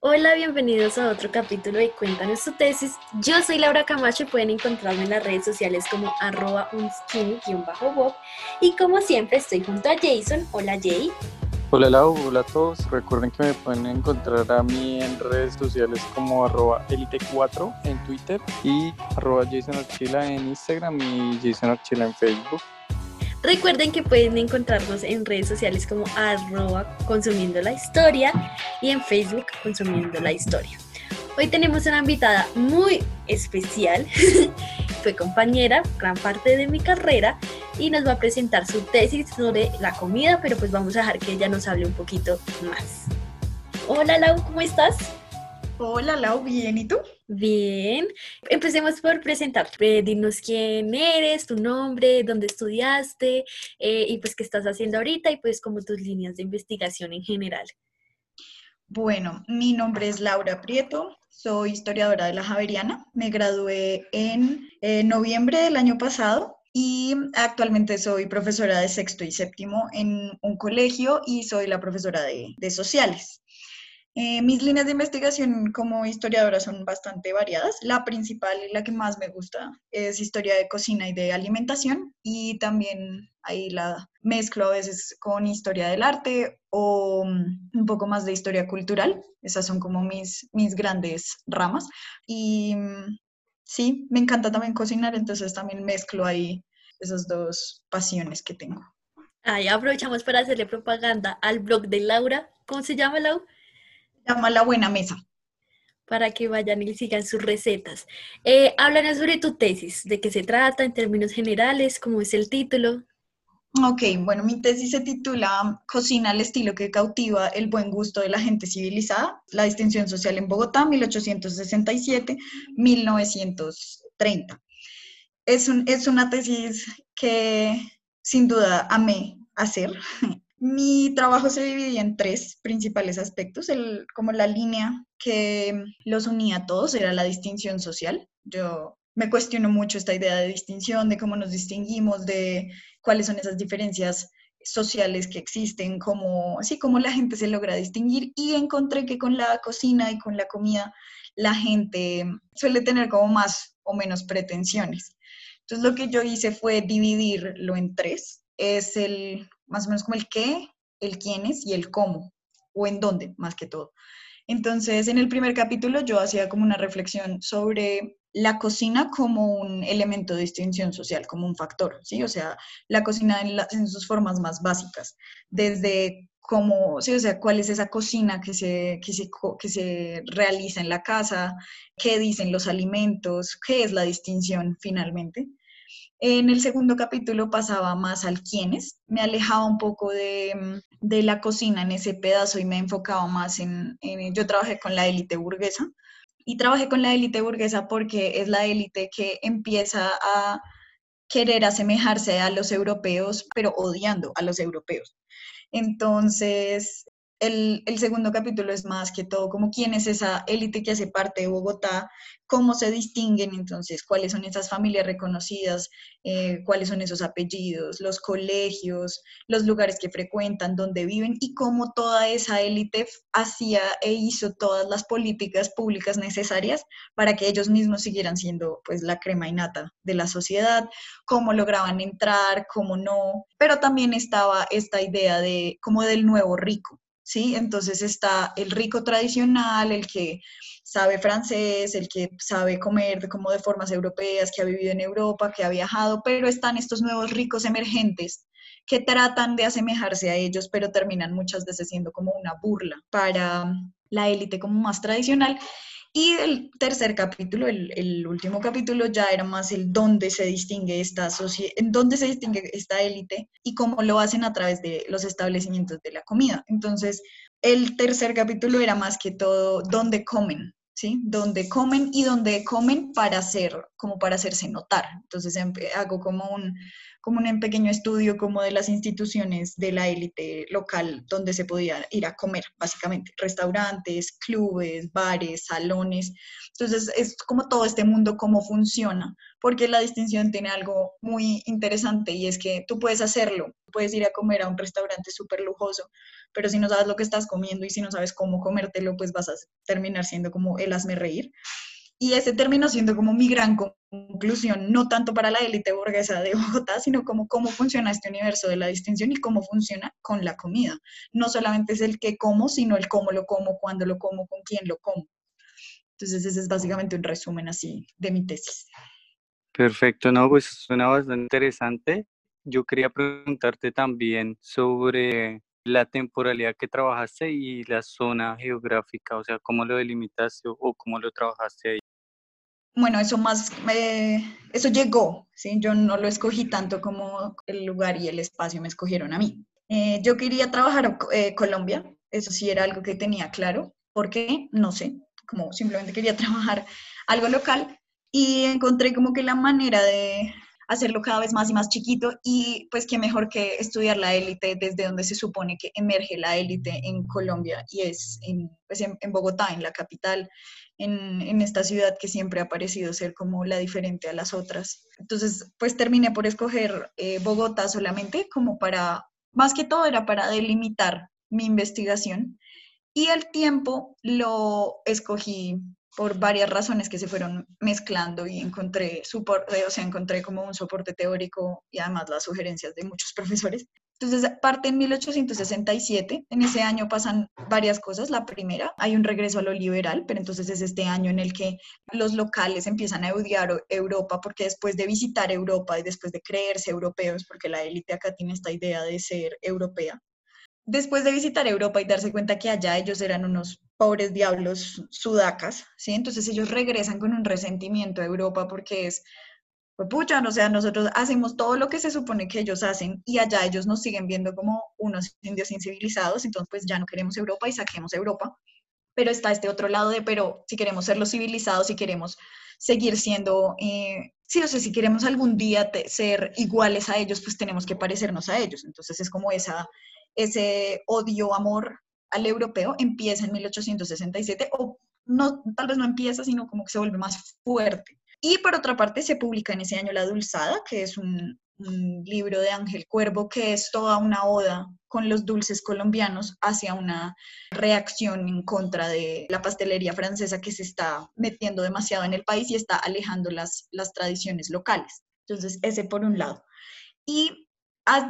Hola, bienvenidos a otro capítulo de Cuéntanos tu tesis. Yo soy Laura Camacho y pueden encontrarme en las redes sociales como arroba unskinny-bob y como siempre estoy junto a Jason. Hola Jay. Hola Lau, hola a todos. Recuerden que me pueden encontrar a mí en redes sociales como arroba elite4 en Twitter y arroba Jason Archila en Instagram y Jason Archila en Facebook. Recuerden que pueden encontrarnos en redes sociales como arroba consumiendo la historia y en Facebook consumiendo la historia. Hoy tenemos una invitada muy especial, fue compañera gran parte de mi carrera y nos va a presentar su tesis sobre la comida, pero pues vamos a dejar que ella nos hable un poquito más. Hola Lau, ¿cómo estás? Hola Lau, bien, ¿y tú? Bien, empecemos por presentarte. dinos quién eres, tu nombre, dónde estudiaste eh, y pues qué estás haciendo ahorita y pues como tus líneas de investigación en general. Bueno, mi nombre es Laura Prieto, soy historiadora de la Javeriana, me gradué en eh, noviembre del año pasado y actualmente soy profesora de sexto y séptimo en un colegio y soy la profesora de sociales. Eh, mis líneas de investigación como historiadora son bastante variadas. La principal y la que más me gusta es historia de cocina y de alimentación y también ahí la mezclo a veces con historia del arte o mm, un poco más de historia cultural. Esas son como mis, mis grandes ramas. Y mm, sí, me encanta también cocinar, entonces también mezclo ahí esas dos pasiones que tengo. Ahí aprovechamos para hacerle propaganda al blog de Laura. ¿Cómo se llama, Laura? Llama La Buena Mesa. Para que vayan y sigan sus recetas. Eh, háblanos sobre tu tesis, de qué se trata en términos generales, cómo es el título. Ok, bueno, mi tesis se titula Cocina al estilo que cautiva el buen gusto de la gente civilizada, la distinción social en Bogotá, 1867-1930. Es, un, es una tesis que sin duda amé hacer. Mi trabajo se dividía en tres principales aspectos. Como la línea que los unía a todos era la distinción social. Yo me cuestiono mucho esta idea de distinción, de cómo nos distinguimos, de cuáles son esas diferencias sociales que existen, cómo, así como la gente se logra distinguir y encontré que con la cocina y con la comida la gente suele tener como más o menos pretensiones. Entonces lo que yo hice fue dividirlo en tres. Es el más o menos como el qué, el quiénes y el cómo, o en dónde, más que todo. Entonces, en el primer capítulo yo hacía como una reflexión sobre la cocina como un elemento de distinción social, como un factor, ¿sí? O sea, la cocina en, sus formas más básicas, desde cómo, sí, o sea, cuál es esa cocina que se, que, se, que se realiza en la casa, qué dicen los alimentos, qué es la distinción finalmente. En el segundo capítulo pasaba más al quiénes, me alejaba un poco de, mm, la cocina en ese pedazo y me enfocaba más en, yo trabajé con la élite burguesa y trabajé con la élite burguesa porque es la élite que empieza a querer asemejarse a los europeos, pero odiando a los europeos. Entonces, el, segundo capítulo es más que todo como quién es esa élite que hace parte de Bogotá, cómo se distinguen entonces, cuáles son esas familias reconocidas, eh, cuáles son esos apellidos, los colegios, los lugares que frecuentan, dónde viven y cómo toda esa élite hacía e hizo todas las políticas públicas necesarias para que ellos mismos siguieran siendo pues la crema innata de la sociedad, cómo lograban entrar, cómo no, pero también estaba esta idea de como del nuevo rico, ¿sí? Entonces está el rico tradicional, el que sabe francés, el que sabe comer como de formas europeas, que ha vivido en Europa, que ha viajado, pero están estos nuevos ricos emergentes que tratan de asemejarse a ellos, pero terminan muchas veces siendo como una burla para la élite como más tradicional. Y el tercer capítulo, el, último capítulo, ya era más el dónde se distingue esta en dónde se distingue esta élite y cómo lo hacen a través de los establecimientos de la comida. Entonces, el tercer capítulo era más que todo dónde comen, ¿sí? Dónde comen y dónde comen para hacer, como para hacerse notar. Entonces hago como un, como un pequeño estudio como de las instituciones de la élite local donde se podía ir a comer, básicamente, restaurantes, clubes, bares, salones. Entonces es como todo este mundo, cómo funciona, porque la distinción tiene algo muy interesante y es que tú puedes hacerlo, puedes ir a comer a un restaurante súper lujoso, pero si no sabes lo que estás comiendo y si no sabes cómo comértelo, pues vas a terminar siendo como el hazme reír. Y ese terminó siendo como mi gran conclusión, no tanto para la élite burguesa de Bogotá, sino como cómo funciona este universo de la distinción y cómo funciona con la comida. No solamente es el que como, sino el cómo lo como, cuándo lo como, con quién lo como. Entonces ese es básicamente un resumen así de mi tesis. Perfecto, no, pues suena bastante interesante. Yo quería preguntarte también sobre la temporalidad que trabajaste y la zona geográfica, o sea, cómo lo delimitaste o cómo lo trabajaste ahí. Bueno, eso más, eso llegó, ¿sí? Yo no lo escogí tanto como el lugar y el espacio me escogieron a mí. Eh, yo quería trabajar eh, Colombia, eso sí era algo que tenía claro. ¿Por qué? No sé, como simplemente quería trabajar algo local y encontré como que la manera de hacerlo cada vez más y más chiquito y pues qué mejor que estudiar la élite desde donde se supone que emerge la élite en Colombia y es en, pues en, Bogotá, en la capital, en, en, esta ciudad que siempre ha parecido ser como la diferente a las otras. Entonces pues terminé por escoger eh, Bogotá solamente como para, más que todo era para delimitar mi investigación y el tiempo lo escogí por varias razones que se fueron mezclando y encontré soporte, o sea, encontré como un soporte teórico y además las sugerencias de muchos profesores. Entonces, parte en 1867. En ese año pasan varias cosas. La primera, hay un regreso a lo liberal, pero entonces es este año en el que los locales empiezan a odiar Europa porque después de visitar Europa y después de creerse europeos, porque la élite acá tiene esta idea de ser europea, después de visitar Europa y darse cuenta que allá ellos eran unos pobres diablos sudacas, ¿sí? Entonces ellos regresan con un resentimiento a Europa porque es, pues pucha, o sea, nosotros hacemos todo lo que se supone que ellos hacen y allá ellos nos siguen viendo como unos indios incivilizados, entonces pues ya no queremos Europa y saquemos Europa. Pero está este otro lado de, pero si queremos ser los civilizados, si queremos seguir siendo, eh, sí, o si queremos algún día ser iguales a ellos, pues tenemos que parecernos a ellos. Entonces es como esa, ese odio-amor al europeo empieza en 1867 o no, tal vez no empieza, sino como que se vuelve más fuerte. Y por otra parte se publica en ese año La Dulzada, que es un, libro de Ángel Cuervo, que es toda una oda con los dulces colombianos hacia una reacción en contra de la pastelería francesa que se está metiendo demasiado en el país y está alejando las, las tradiciones locales. Entonces, ese por un lado. Y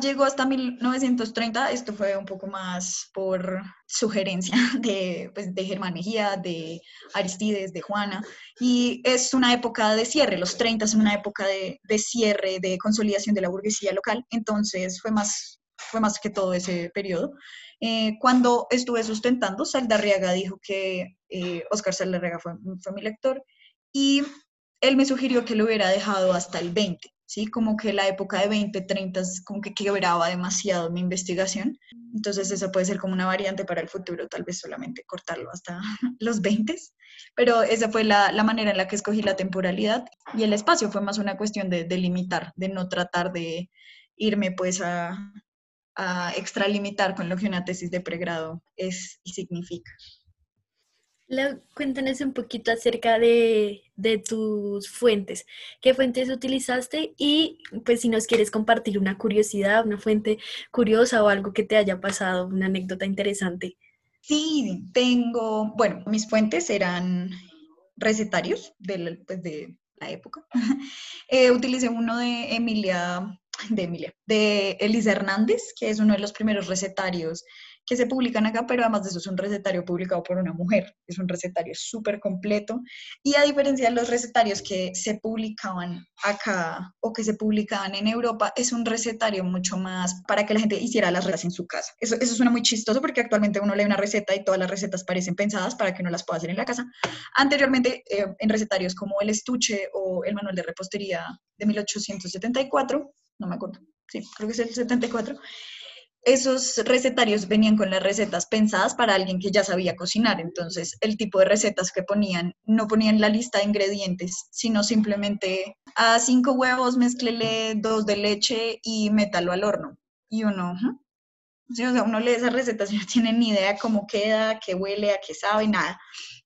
llegó hasta 1930, esto fue un poco más por sugerencia de, pues, de Germán Mejía, de Aristides, de Juana, y es una época de cierre, los 30 es una época de, de cierre, de consolidación de la burguesía local, entonces fue más, fue más que todo ese periodo. Eh, cuando estuve sustentando, Saldarriaga dijo que eh, Oscar Saldarriaga fue, fue mi lector, y él me sugirió que lo hubiera dejado hasta el 20 ¿sí? Como que la época de 20, 30 como que quebraba demasiado mi investigación. Entonces eso puede ser como una variante para el futuro, tal vez solamente cortarlo hasta los 20. Pero esa fue la, la manera en la que escogí la temporalidad y el espacio fue más una cuestión de, de limitar, de no tratar de irme pues a, a extralimitar con lo que una tesis de pregrado es y significa cuéntanos un poquito acerca de, tus fuentes. ¿Qué fuentes utilizaste? Y pues si nos quieres compartir una curiosidad, una fuente curiosa o algo que te haya pasado, una anécdota interesante. Sí, tengo, bueno, mis fuentes eran recetarios de, pues, de la época. Eh, utilicé uno de Emilia, de Emilia, de Elisa Hernández, que es uno de los primeros recetarios que se publican acá, pero además de eso es un recetario publicado por una mujer. Es un recetario súper completo. Y a diferencia de los recetarios que se publicaban acá o que se publicaban en Europa, es un recetario mucho más para que la gente hiciera las recetas en su casa. Eso, eso suena muy chistoso porque actualmente uno lee una receta y todas las recetas parecen pensadas para que uno las pueda hacer en la casa. Anteriormente, eh, en recetarios como el estuche o el manual de repostería de 1874, no me acuerdo, sí, creo que es el 74, esos recetarios venían con las recetas pensadas para alguien que ya sabía cocinar. Entonces, el tipo de recetas que ponían, no ponían la lista de ingredientes, sino simplemente a cinco huevos, mezclele dos de leche y métalo al horno. Y uno, o sea, uno lee esas recetas y no tiene ni idea cómo queda, qué huele, a qué sabe, nada.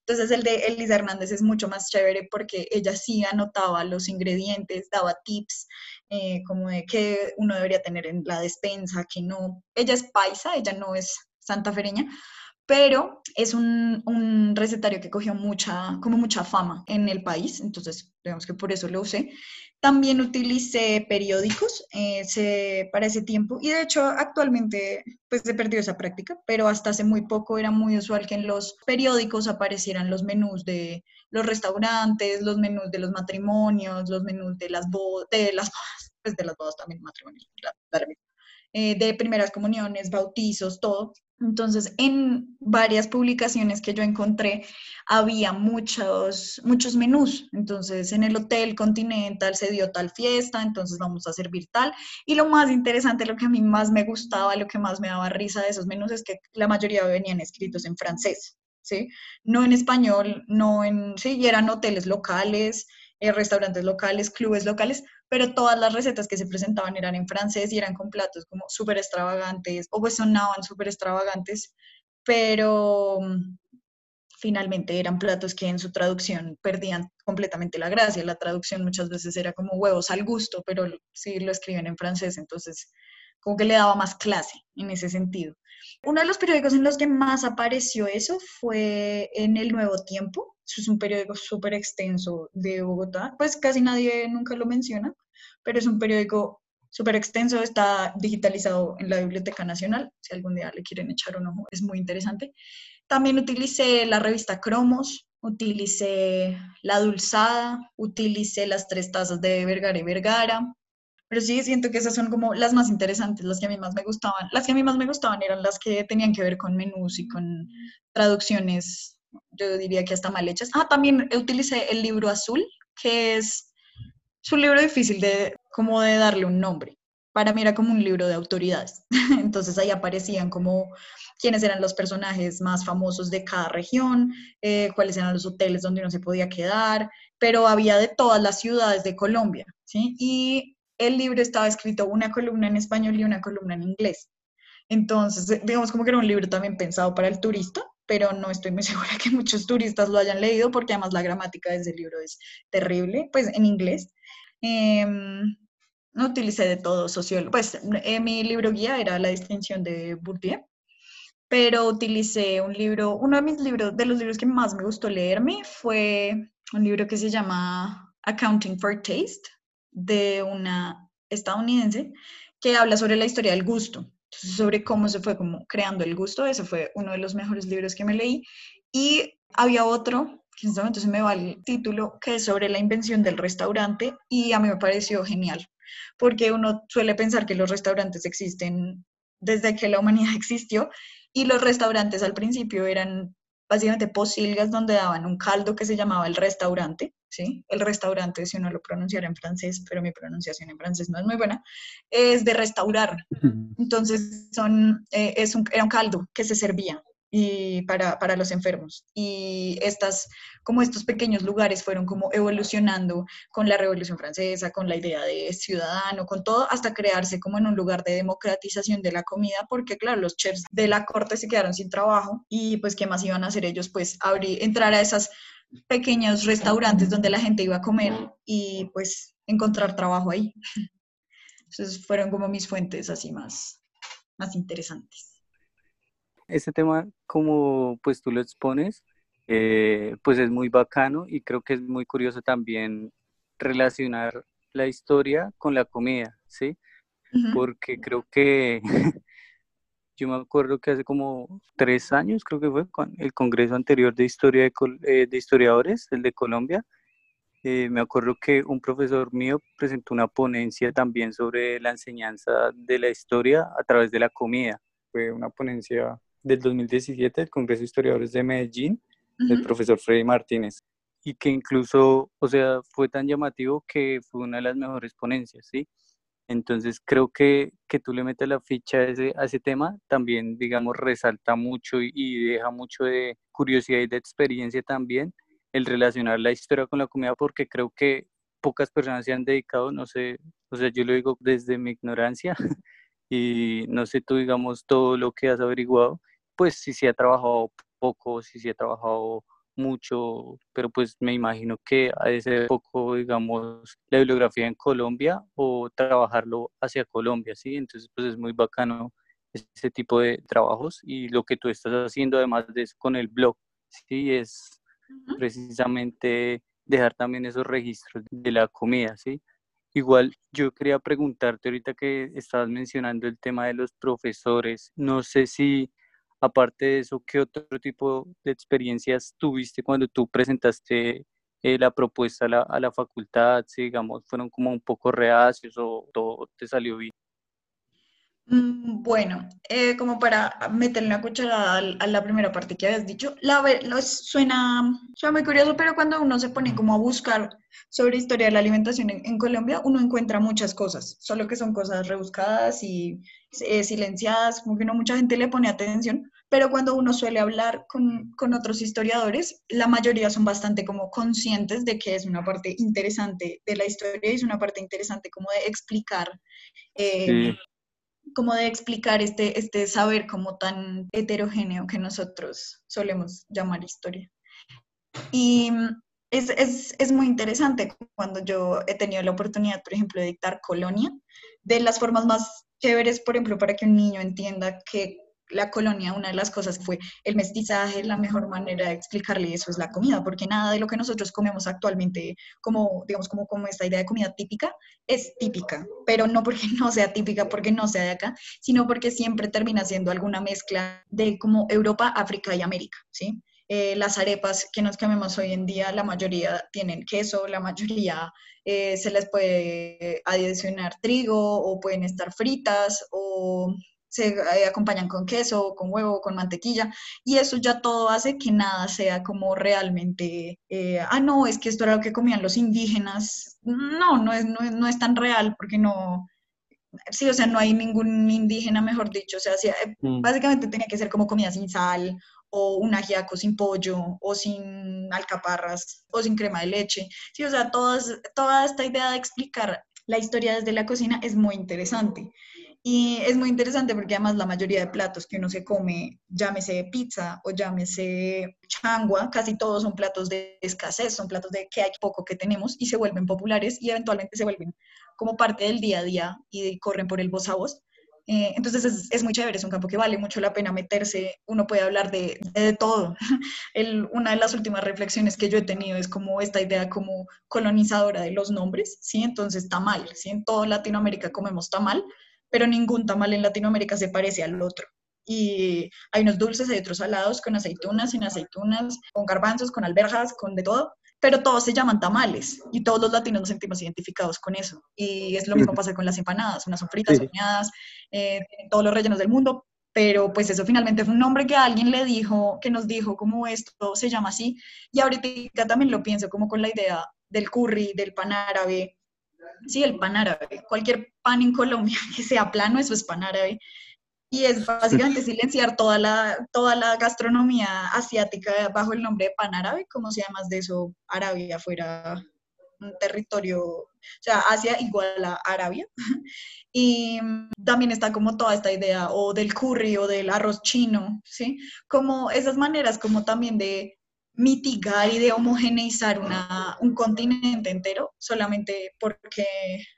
Entonces el de Elisa Hernández es mucho más chévere porque ella sí anotaba los ingredientes, daba tips eh, como de qué uno debería tener en la despensa, que no. Ella es paisa, ella no es santafereña, pero es un, un, recetario que cogió mucha, como mucha fama en el país, entonces digamos que por eso lo usé. También utilicé periódicos eh, para ese tiempo y de hecho actualmente pues se perdió esa práctica, pero hasta hace muy poco era muy usual que en los periódicos aparecieran los menús de los restaurantes, los menús de los matrimonios, los menús de las de las pues de las bodas también matrimonios, eh, de primeras comuniones, bautizos, todo. Entonces, en varias publicaciones que yo encontré, había muchos, muchos menús. Entonces, en el Hotel Continental se dio tal fiesta, entonces vamos a servir tal. Y lo más interesante, lo que a mí más me gustaba, lo que más me daba risa de esos menús es que la mayoría venían escritos en francés, ¿sí? No en español, no en, sí, y eran hoteles locales, eh, restaurantes locales, clubes locales, pero todas las recetas que se presentaban eran en francés y eran con platos como súper extravagantes, o pues sonaban súper extravagantes, pero mm, finalmente eran platos que en su traducción perdían completamente la gracia. La traducción muchas veces era como huevos al gusto, pero sí lo escriben en francés, entonces como que le daba más clase en ese sentido. Uno de los periódicos en los que más apareció eso fue en El Nuevo Tiempo. es un periódico súper extenso de Bogotá. Pues casi nadie nunca lo menciona, pero es un periódico súper extenso. Está digitalizado en la Biblioteca Nacional. Si algún día le quieren echar un ojo, es muy interesante. También utilicé la revista Cromos, utilicé La Dulzada, utilicé las tres tazas de Vergara y Vergara, pero sí siento que esas son como las más interesantes, las que a mí más me gustaban. Las que a mí más me gustaban eran las que tenían que ver con menús y con traducciones, yo diría que hasta mal hechas. Ah, también utilicé el libro azul, que es, es un libro difícil de, como de darle un nombre. Para mí era como un libro de autoridades. Entonces ahí aparecían como quiénes eran los personajes más famosos de cada región, eh, cuáles eran los hoteles donde uno se podía quedar, pero había de todas las ciudades de Colombia, ¿sí? Y el libro estaba escrito una columna en español y una columna en inglés. Entonces, digamos como que era un libro también pensado para el turista, pero no estoy muy segura que muchos turistas lo hayan leído porque además la gramática de ese libro es terrible, pues en inglés. Em, no utilicé de todo sociólogo, pues eh, mi libro guía era La distinción de Bourdieu, pero utilicé un libro, uno de mis libros, de los libros que más me gustó leerme fue un libro que se llama Accounting for Taste de una estadounidense que habla sobre la historia del gusto, sobre cómo se fue como creando el gusto. Ese fue uno de los mejores libros que me leí. Y había otro, que en este momento se me va el título, que es sobre la invención del restaurante y a mí me pareció genial, porque uno suele pensar que los restaurantes existen desde que la humanidad existió y los restaurantes al principio eran básicamente posilgas donde daban un caldo que se llamaba el restaurante, ¿sí? El restaurante, si uno lo pronunciara en francés, pero mi pronunciación en francés no es muy buena, es de restaurar. Entonces, son, eh, es un, era un caldo que se servía y para, para, los enfermos. Y estas, como estos pequeños lugares fueron como evolucionando con la Revolución Francesa, con la idea de ciudadano, con todo, hasta crearse como en un lugar de democratización de la comida, porque claro, los chefs de la corte se quedaron sin trabajo y pues qué más iban a hacer ellos, pues abrir, entrar a esos pequeños restaurantes donde la gente iba a comer y pues encontrar trabajo ahí. Entonces fueron como mis fuentes así más, más interesantes este tema, como pues tú lo expones, eh, pues es muy bacano y creo que es muy curioso también relacionar la historia con la comida, ¿sí? Porque creo que yo me acuerdo que hace como tres años, creo que fue, con el congreso anterior de historia de, eh, historiadores, el de Colombia, eh, me acuerdo que un profesor mío presentó una ponencia también sobre la enseñanza de la historia a través de la comida. Fue una ponencia del 2017 del Congreso de Historiadores de Medellín, del profesor Freddy Martínez, y que incluso, o sea, fue tan llamativo que fue una de las mejores ponencias, ¿sí? Entonces creo que, que tú le metes la ficha a ese, a ese tema, también, digamos, resalta mucho y, y deja mucho de curiosidad y de experiencia también el relacionar la historia con la comida, porque creo que pocas personas se han dedicado, no sé, o sea, yo lo digo desde mi ignorancia y no sé tú, digamos, todo lo que has averiguado, pues si se ha trabajado poco, si se ha trabajado mucho, pero pues me imagino que ha de ser poco, digamos, la bibliografía en Colombia o trabajarlo hacia Colombia, ¿sí? Entonces, pues es muy bacano ese tipo de trabajos y lo que tú estás haciendo además de eso con el blog, ¿sí? Es precisamente dejar también esos registros de la comida, ¿sí? Igual yo quería preguntarte ahorita que estabas mencionando el tema de los profesores, no sé si aparte de eso, ¿qué otro tipo de experiencias tuviste cuando tú presentaste eh, la propuesta a la, a la facultad? Si, digamos, fueron como un poco reacios o todo te salió bien. Mm, Bueno, eh, como para meterle una cucharada a la primera parte que habías dicho, la, lo- suena, suena muy curioso, pero cuando uno se pone como a buscar sobre historia de la alimentación en, en Colombia, uno encuentra muchas cosas, solo que son cosas rebuscadas y eh, silenciadas, como que no mucha gente le pone atención, pero cuando uno suele hablar con, con otros historiadores, la mayoría son bastante como conscientes de que es una parte interesante de la historia y es una parte interesante como de explicar. Sí, em, como de explicar este, este saber como tan heterogéneo que nosotros solemos llamar historia. Y es, es, es muy interesante cuando yo he tenido la oportunidad, por ejemplo, de dictar colonia, de las formas más chéveres, por ejemplo, para que un niño entienda que la colonia, una de las cosas fue el mestizaje, la mejor manera de explicarle eso es la comida, porque nada de lo que nosotros comemos actualmente, como, digamos, como, como esta idea de comida típica, es típica, pero no porque no sea típica, porque no sea de acá, sino porque siempre termina siendo alguna mezcla de como Europa, África y América, ¿sí? Eh, las arepas que nos comemos hoy en día, la mayoría tienen queso, la mayoría eh, se les puede adicionar trigo o pueden estar fritas o se eh, acompañan con queso, con huevo, con mantequilla, y eso ya todo hace que nada sea como realmente, eh, ah, no, es que esto era lo que comían los indígenas. No, no es, no no es tan real porque no, sí, o sea, no hay ningún indígena, mejor dicho, o sea, sí, eh, mm, básicamente tenía que ser como comida sin sal o un ajiaco sin pollo o sin alcaparras o sin crema de leche. Sí, o sea, todas, toda esta idea de explicar la historia desde la cocina es muy interesante. Y es muy interesante porque además la mayoría de platos que uno se come, llámese pizza o llámese changua, casi todos son platos de escasez, son platos de que hay poco que tenemos y se vuelven populares y eventualmente se vuelven como parte del día a día y corren por el voz a voz. Eh, entonces es, es, muy chévere, es un campo que vale mucho la pena meterse, uno puede hablar de, de, todo. El, una de las últimas reflexiones que yo he tenido es como esta idea como colonizadora de los nombres, ¿sí? Entonces tamal, ¿sí? En toda Latinoamérica comemos tamal, pero ningún tamal en Latinoamérica se parece al otro. Y hay unos dulces, hay otros salados con aceitunas, sin aceitunas, con garbanzos, con alberjas, con de todo pero todos se llaman tamales y todos los latinos nos sentimos identificados con eso. Y es lo mismo pasa con las empanadas, unas son fritas, sí. horneadas, eh, todos los rellenos del mundo, pero pues eso finalmente fue un nombre que alguien le dijo, que nos dijo como esto se llama así, y ahorita también lo pienso como con la idea del curry, del pan árabe, sí, el pan árabe, cualquier pan en Colombia que sea plano, eso es pan árabe, y es básicamente silenciar toda la, toda la gastronomía asiática bajo el nombre de pan árabe, como si además de eso Arabia fuera un territorio, o sea, Asia igual a Arabia. Y también está como toda esta idea o del curry o del arroz chino, ¿sí? Como esas maneras como también de mitigar y de homogeneizar una, un continente entero solamente porque,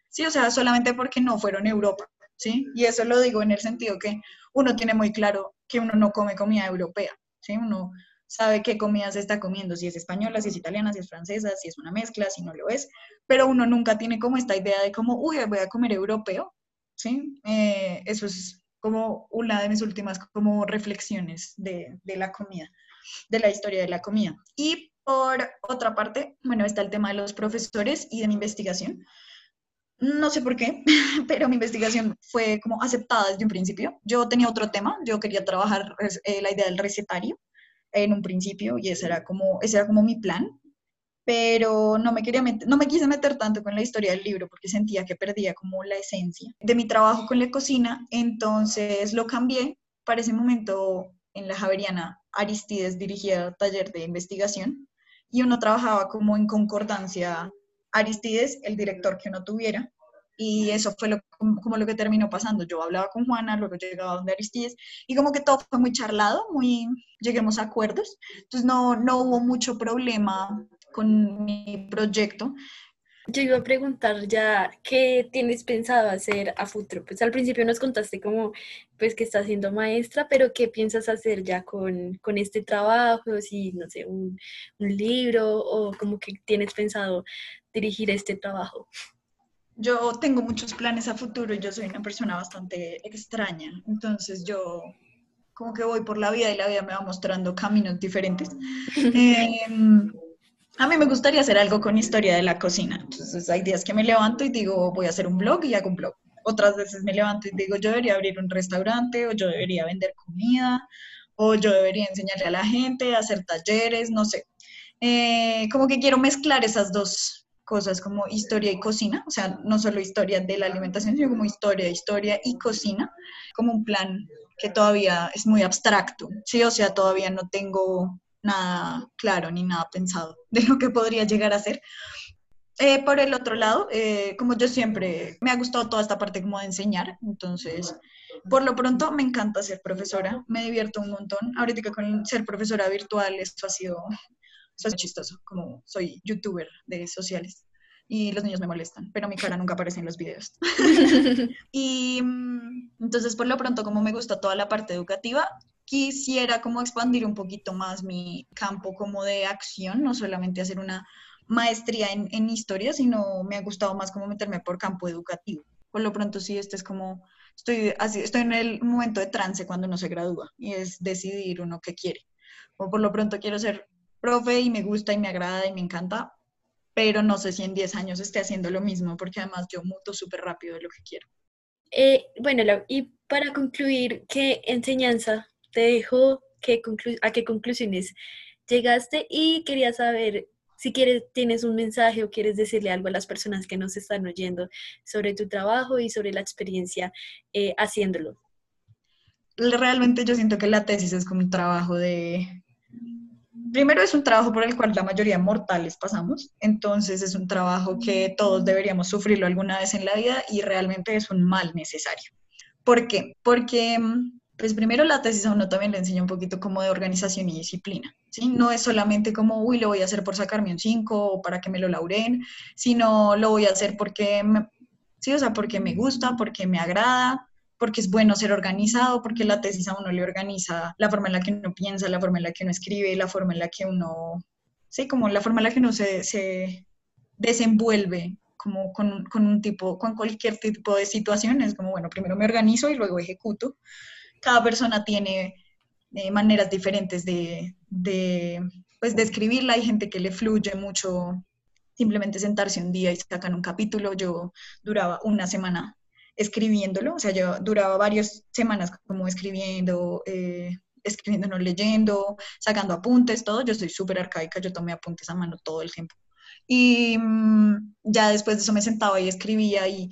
sí, o sea, solamente porque no fueron Europa. ¿sí? Y eso lo digo en el sentido que uno tiene muy claro que uno no come comida europea, ¿sí? Uno sabe qué comida se está comiendo, si es española, si es italiana, si es francesa, si es una mezcla, si no lo es, pero uno nunca tiene como esta idea de como, uy, voy a comer europeo, ¿sí? Eh, eso es como una de mis últimas como reflexiones de, de la comida, de la historia de la comida. Y por otra parte, bueno, está el tema de los profesores y de mi investigación. No sé por qué, pero mi investigación fue como aceptada desde un principio. Yo tenía otro tema, yo quería trabajar eh, la idea del recetario en un principio y ese era como, ese era como mi plan. Pero no me quería no me quise meter tanto con la historia del libro porque sentía que perdía como la esencia de mi trabajo con la cocina, entonces lo cambié. Para ese momento en la Javeriana Aristides dirigía taller de investigación y uno trabajaba como en concordancia Aristides, el director que uno tuviera, y eso fue lo, como lo que terminó pasando. Yo hablaba con Juana, luego llegaba donde Aristides y como que todo fue muy charlado, muy lleguemos a acuerdos. Entonces no, no hubo mucho problema con mi proyecto. Yo iba a preguntar ya qué tienes pensado hacer a futuro. Pues al principio nos contaste como pues que estás siendo maestra, pero qué piensas hacer ya con, con este trabajo, si no sé, un, un libro o como que tienes pensado dirigir este trabajo. Yo tengo muchos planes a futuro y yo soy una persona bastante extraña, entonces yo como que voy por la vida y la vida me va mostrando caminos diferentes. Em, a mí me gustaría hacer algo con historia de la cocina, entonces hay días que me levanto y digo voy a hacer un blog y hago un blog. Otras veces me levanto y digo yo debería abrir un restaurante o yo debería vender comida o yo debería enseñarle a la gente, hacer talleres, no sé. Eh, como que quiero mezclar esas dos cosas como historia y cocina, o sea, no solo historia de la alimentación, sino como historia, historia y cocina, como un plan que todavía es muy abstracto, ¿sí? O sea, todavía no tengo nada claro ni nada pensado de lo que podría llegar a ser. Eh, por el otro lado, eh, como yo siempre, me ha gustado toda esta parte como de enseñar, entonces, por lo pronto me encanta ser profesora, me divierto un montón. Ahorita con ser profesora virtual, esto ha sido eso es chistoso, como soy youtuber de sociales y los niños me molestan, pero mi cara nunca aparece en los videos. y mm, entonces, por lo pronto, como me gusta toda la parte educativa, quisiera como expandir un poquito más mi campo como de acción, no solamente hacer una maestría en, en historia, sino me ha gustado más como meterme por campo educativo. Por lo pronto, sí, este es como, estoy, así, estoy en el momento de trance cuando uno se gradúa y es decidir uno qué quiere. O por lo pronto quiero ser profe y me gusta y me agrada y me encanta, pero no sé si en 10 años esté haciendo lo mismo, porque además yo muto súper rápido de lo que quiero. Eh, bueno, y para concluir, ¿qué enseñanza te dejó? Qué ¿A qué conclusiones llegaste? Y quería saber si quieres, tienes un mensaje o quieres decirle algo a las personas que nos están oyendo sobre tu trabajo y sobre la experiencia eh, haciéndolo. Realmente yo siento que la tesis es como un trabajo de primero es un trabajo por el cual la mayoría mortales pasamos, entonces es un trabajo que todos deberíamos sufrirlo alguna vez en la vida y realmente es un mal necesario. ¿Por qué? Porque, pues primero la tesis a uno también le enseña un poquito como de organización y disciplina, ¿sí? No es solamente como, uy, lo voy a hacer por sacarme un 5 o para que me lo lauren, sino lo voy a hacer porque, sí, o sea, porque me gusta, porque me agrada, porque es bueno ser organizado, porque la tesis a uno le organiza la forma en la que uno piensa, la forma en la que uno escribe, la forma en la que uno, sí, como la forma en la que uno se, se desenvuelve como con, con, un tipo, con cualquier tipo de situaciones, como bueno, primero me organizo y luego ejecuto. Cada persona tiene eh, maneras diferentes de, de, pues, de escribirla, hay gente que le fluye mucho simplemente sentarse un día y sacan un capítulo, yo duraba una semana escribiéndolo, o sea, yo duraba varias semanas como escribiendo, eh, leyendo, sacando apuntes, todo. Yo soy súper arcaica, yo tomé apuntes a mano todo el tiempo. Y mm, ya después de eso me sentaba y escribía y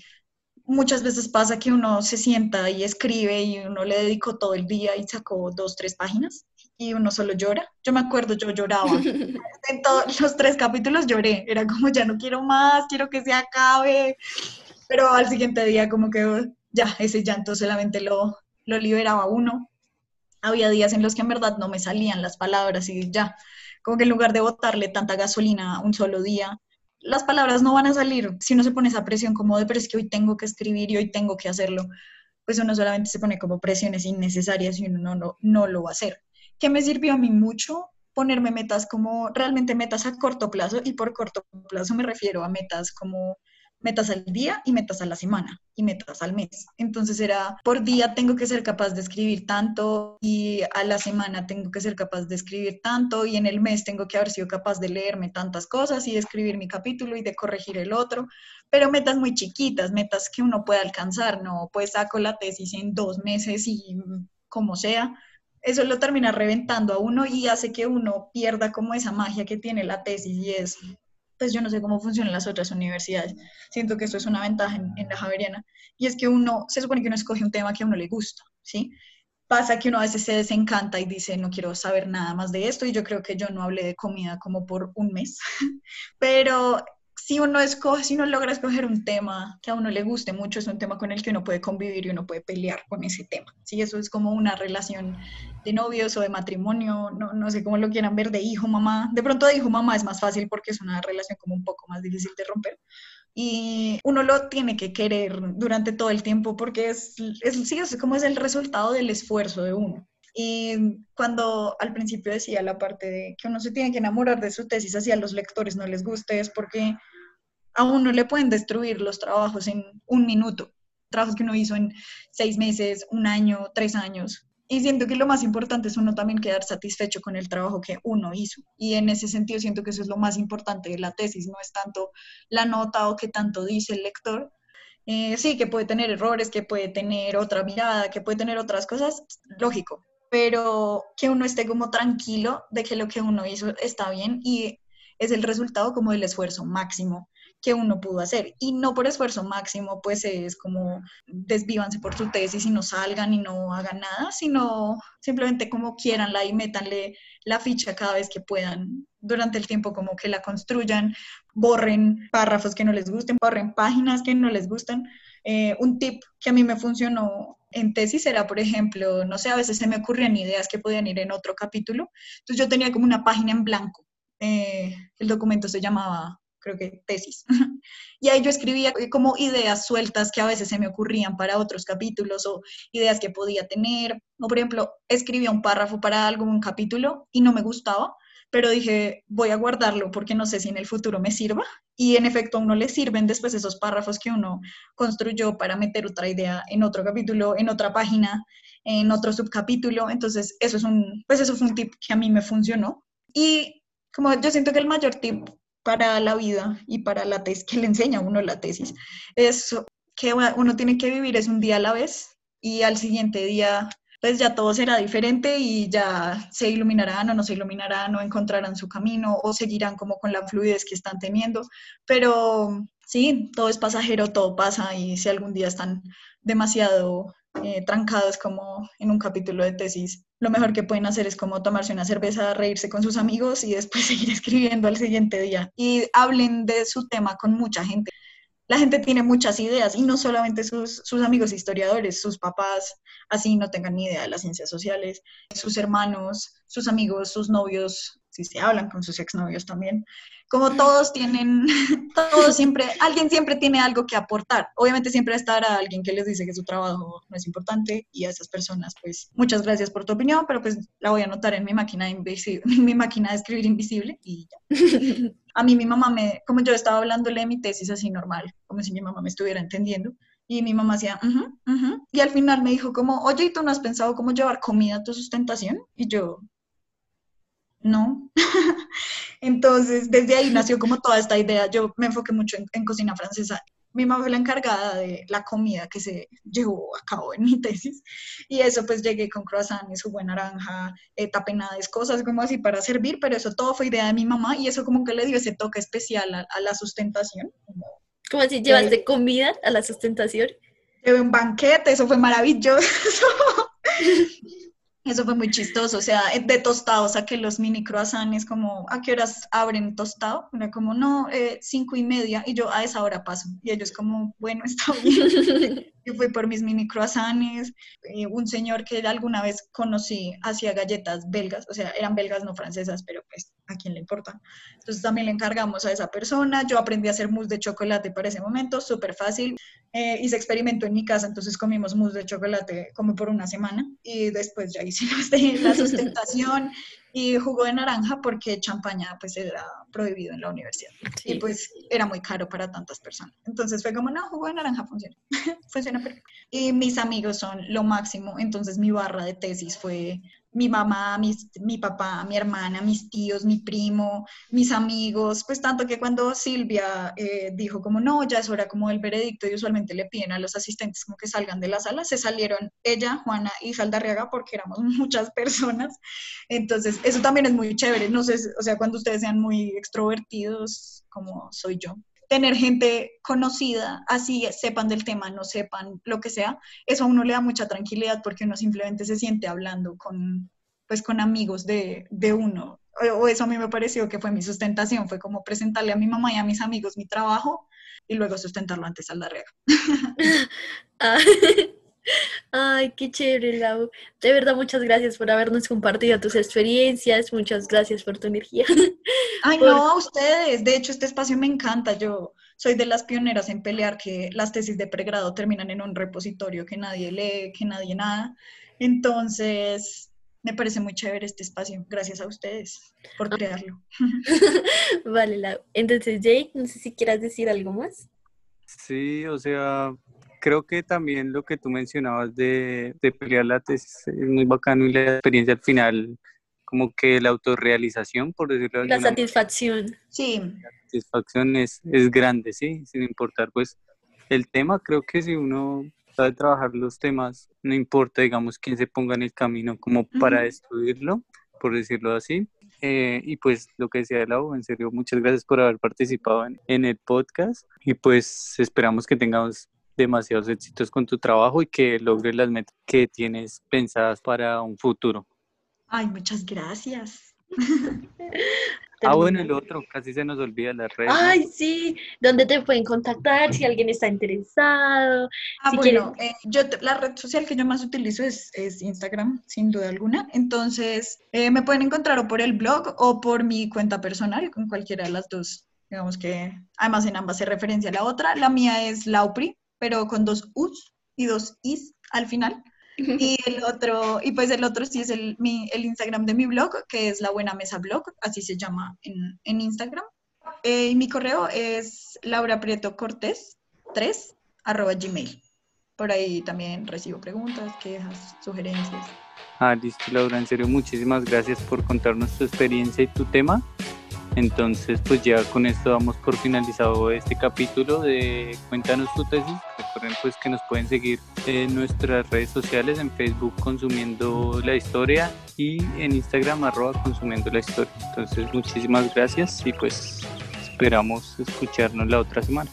muchas veces pasa que uno se sienta y escribe y uno le dedicó todo el día y sacó dos, tres páginas y uno solo llora. Yo me acuerdo, yo lloraba. en todos los tres capítulos lloré. Era como, ya no quiero más, quiero que se acabe pero al siguiente día como que ya ese llanto solamente lo, lo liberaba uno. Había días en los que en verdad no me salían las palabras y ya, como que en lugar de botarle tanta gasolina un solo día, las palabras no van a salir si uno se pone esa presión como de, pero es que hoy tengo que escribir y hoy tengo que hacerlo, pues uno solamente se pone como presiones innecesarias y uno no, no, no lo va a hacer. ¿Qué me sirvió a mí mucho? Ponerme metas como realmente metas a corto plazo y por corto plazo me refiero a metas como metas al día y metas a la semana y metas al mes. Entonces era, por día tengo que ser capaz de escribir tanto y a la semana tengo que ser capaz de escribir tanto y en el mes tengo que haber sido capaz de leerme tantas cosas y escribir mi capítulo y de corregir el otro, pero metas muy chiquitas, metas que uno puede alcanzar, no pues saco la tesis en dos meses y como sea. Eso lo termina reventando a uno y hace que uno pierda como esa magia que tiene la tesis y es pues yo no sé cómo funcionan las otras universidades. Siento que esto es una ventaja en, en la Javeriana. Y es que uno, se supone que uno escoge un tema que a uno le gusta, ¿sí? Pasa que uno a veces se desencanta y dice, no quiero saber nada más de esto. Y yo creo que yo no hablé de comida como por un mes. Pero si uno escoge, si uno logra escoger un tema que a uno le guste mucho, es un tema con el que uno puede convivir y uno puede pelear con ese tema. Sí, eso es como una relación de novios o de matrimonio, no, no sé cómo lo quieran ver, de hijo, mamá. De pronto de hijo, mamá es más fácil porque es una relación como un poco más difícil de romper. Y uno lo tiene que querer durante todo el tiempo porque es, es, sí, es como es el resultado del esfuerzo de uno. Y cuando al principio decía la parte de que uno se tiene que enamorar de su tesis, así a los lectores no les guste, es porque a uno le pueden destruir los trabajos en un minuto, trabajos que uno hizo en seis meses, un año, tres años. Y siento que lo más importante es uno también quedar satisfecho con el trabajo que uno hizo. Y en ese sentido siento que eso es lo más importante de la tesis, no es tanto la nota o qué tanto dice el lector. Eh, sí, que puede tener errores, que puede tener otra mirada, que puede tener otras cosas, lógico, pero que uno esté como tranquilo de que lo que uno hizo está bien y es el resultado como del esfuerzo máximo que uno pudo hacer. Y no por esfuerzo máximo, pues es como desvívanse por su tesis y no salgan y no hagan nada, sino simplemente como quieranla y métanle la ficha cada vez que puedan durante el tiempo, como que la construyan, borren párrafos que no les gusten, borren páginas que no les gustan. Eh, un tip que a mí me funcionó en tesis era, por ejemplo, no sé, a veces se me ocurrían ideas que podían ir en otro capítulo. Entonces yo tenía como una página en blanco. Eh, el documento se llamaba creo que tesis. y ahí yo escribía como ideas sueltas que a veces se me ocurrían para otros capítulos o ideas que podía tener. O por ejemplo, escribía un párrafo para algún capítulo y no me gustaba, pero dije, voy a guardarlo porque no sé si en el futuro me sirva. Y en efecto, a uno le sirven después esos párrafos que uno construyó para meter otra idea en otro capítulo, en otra página, en otro subcapítulo. Entonces, eso es un, pues eso fue un tip que a mí me funcionó. Y como yo siento que el mayor tip para la vida y para la tesis, que le enseña a uno la tesis, es que uno tiene que vivir es un día a la vez y al siguiente día pues ya todo será diferente y ya se iluminarán o no se iluminarán o encontrarán su camino o seguirán como con la fluidez que están teniendo. Pero sí, todo es pasajero, todo pasa y si algún día están demasiado eh, trancados como en un capítulo de tesis, lo mejor que pueden hacer es como tomarse una cerveza, reírse con sus amigos y después seguir escribiendo al siguiente día. Y hablen de su tema con mucha gente. La gente tiene muchas ideas y no solamente sus, sus amigos historiadores, sus papás, así no tengan ni idea de las ciencias sociales, sus hermanos, sus amigos, sus novios, si se hablan con sus exnovios también. Como todos tienen, todos siempre, alguien siempre tiene algo que aportar. Obviamente siempre estará alguien que les dice que su trabajo no es importante y a esas personas, pues, muchas gracias por tu opinión, pero pues la voy a anotar en mi máquina, invisible, en mi máquina de escribir invisible y ya. A mí mi mamá me, como yo estaba hablándole de mi tesis así normal, como si mi mamá me estuviera entendiendo, y mi mamá hacía, uh -huh, y al final me dijo como, oye, ¿y tú no has pensado cómo llevar comida a tu sustentación? Y yo, no. Entonces, desde ahí nació como toda esta idea. Yo me enfoqué mucho en, cocina francesa. Mi mamá fue la encargada de la comida que se llevó a cabo en mi tesis. Y eso, pues llegué con croissants, jugo de naranja, eh, tapenades, cosas como así para servir, pero eso todo fue idea de mi mamá y eso como que le dio ese toque especial a, a la sustentación. ¿Cómo así llevaste comida a la sustentación? Llevé un banquete, eso fue maravilloso. Eso fue muy chistoso, o sea, de tostado saqué los mini croissants, como, ¿a qué horas abren tostado? Era como, no, eh, cinco y media, y yo a esa hora paso. Y ellos como, bueno, está bien. yo fui por mis mini croissants, eh, un señor que alguna vez conocí hacía galletas belgas, o sea, eran belgas no francesas, pero pues, ¿a quién le importa? Entonces también le encargamos a esa persona, yo aprendí a hacer mousse de chocolate para ese momento, súper fácil, eh, hice experimento en mi casa, entonces comimos mousse de chocolate como por una semana, y después ya hicimos la sustentación, y jugo de naranja porque champaña pues era prohibido en la universidad sí. y pues era muy caro para tantas personas. Entonces fue como, no, jugo de naranja funciona, funciona perfecto. Y mis amigos son lo máximo, entonces mi barra de tesis fue mi mamá, mi papá, mi hermana, mis tíos, mi primo, mis amigos, pues tanto que cuando Silvia eh, dijo como no, ya es hora como el veredicto y usualmente le piden a los asistentes como que salgan de la sala, se salieron ella, Juana y Saldarriaga porque éramos muchas personas, entonces eso también es muy chévere, no sé, o sea, cuando ustedes sean muy extrovertidos como soy yo, tener gente conocida, así sepan del tema, no sepan lo que sea, eso a uno le da mucha tranquilidad porque uno simplemente se siente hablando con, pues, con amigos de, de uno. O, eso a mí me pareció que fue mi sustentación, fue como presentarle a mi mamá y a mis amigos mi trabajo y luego sustentarlo antes al darrega. Ay, qué chévere, Lau. De verdad, muchas gracias por habernos compartido tus experiencias, muchas gracias por tu energía. Ay, no, a ustedes. De hecho, este espacio me encanta. Yo soy de las pioneras en pelear que las tesis de pregrado terminan en un repositorio que nadie lee, que nadie nada. Entonces, me parece muy chévere este espacio. Gracias a ustedes por ah. crearlo. Vale, Lau. Entonces, Jake, no sé si quieras decir algo más. Sí, o sea, creo que también lo que tú mencionabas de, de pelear la tesis es muy bacano y la experiencia al final, como que la autorrealización, por decirlo así. La satisfacción. Sí. La satisfacción es, es grande, sí, sin importar pues el tema, creo que si uno sabe trabajar los temas, no importa, digamos, quién se ponga en el camino como para destruirlo, por decirlo así. Eh, y pues lo que decía Lau, en serio, muchas gracias por haber participado en, en, el podcast y pues esperamos que tengamos demasiados éxitos con tu trabajo y que logres las metas que tienes pensadas para un futuro. Ay, muchas gracias. ah, bueno, el otro, casi se nos olvida la red. Ay, sí, ¿dónde te pueden contactar si alguien está interesado? Ah, bueno, eh, yo la red social que yo más utilizo es, es Instagram, sin duda alguna. Entonces, eh, me pueden encontrar o por el blog o por mi cuenta personal, con cualquiera de las dos. Digamos que además en ambas se referencia a la otra. La mía es Laupri, pero con dos U's y dos I's al final. Y el otro, y pues el otro sí es el, mi, el Instagram de mi blog, que es La Buena Mesa Blog, así se llama en, en Instagram. Eh, y mi correo es Laura Prieto Cortés 3 arroba gmail. Por ahí también recibo preguntas, quejas, sugerencias. Ah, listo, Laura, en serio, muchísimas gracias por contarnos tu experiencia y tu tema. Entonces, pues ya con esto damos por finalizado este capítulo de Cuéntanos tu tesis. Recuerden pues que nos pueden seguir en nuestras redes sociales, en Facebook Consumiendo la Historia y en Instagram arroba Consumiendo la Historia. Entonces, muchísimas gracias y pues esperamos escucharnos la otra semana.